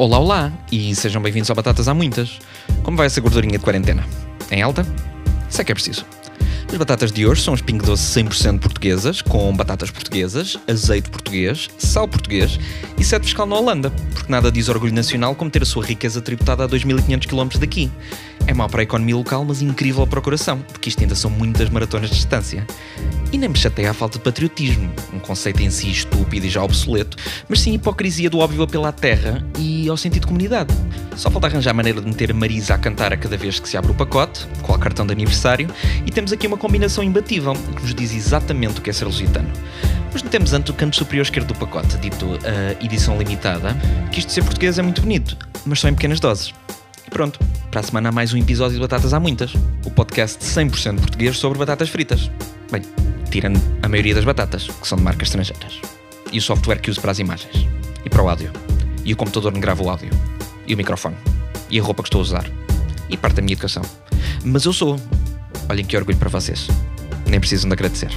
Olá, olá e sejam bem-vindos ao Batatas Há Muitas. Como vai essa gordurinha de quarentena? Em alta? Isso é que é preciso. As batatas de hoje são as Ping Doce 100% portuguesas, com batatas portuguesas, azeite português, sal português e sete fiscal na Holanda, porque nada diz orgulho nacional como ter a sua riqueza tributada a 2.500 km daqui. É mau para a economia local, mas incrível para o coração, porque isto ainda são muitas maratonas de distância. E nem me chateia a falta de patriotismo, um conceito em si estúpido e já obsoleto, mas sim hipocrisia do óbvio apelo à terra e ao sentido de comunidade. Só falta arranjar a maneira de meter a Marisa a cantar a cada vez que se abre o pacote, qual cartão de aniversário, e temos aqui uma combinação imbatível que nos diz exatamente o que é ser lusitano. Mas temos antes o canto superior esquerdo do pacote, dito a edição limitada, que isto de ser português é muito bonito, mas só em pequenas doses. E pronto, para a semana há mais um episódio de Batatas Há Muitas, o podcast 100% português sobre batatas fritas. Bem, tirando a maioria das batatas, que são de marcas estrangeiras. E o software que uso para as imagens. E para o áudio. E o computador onde gravo o áudio. E o microfone. E a roupa que estou a usar. E parte da minha educação. Mas eu sou. Olhem que orgulho para vocês. Nem precisam de agradecer.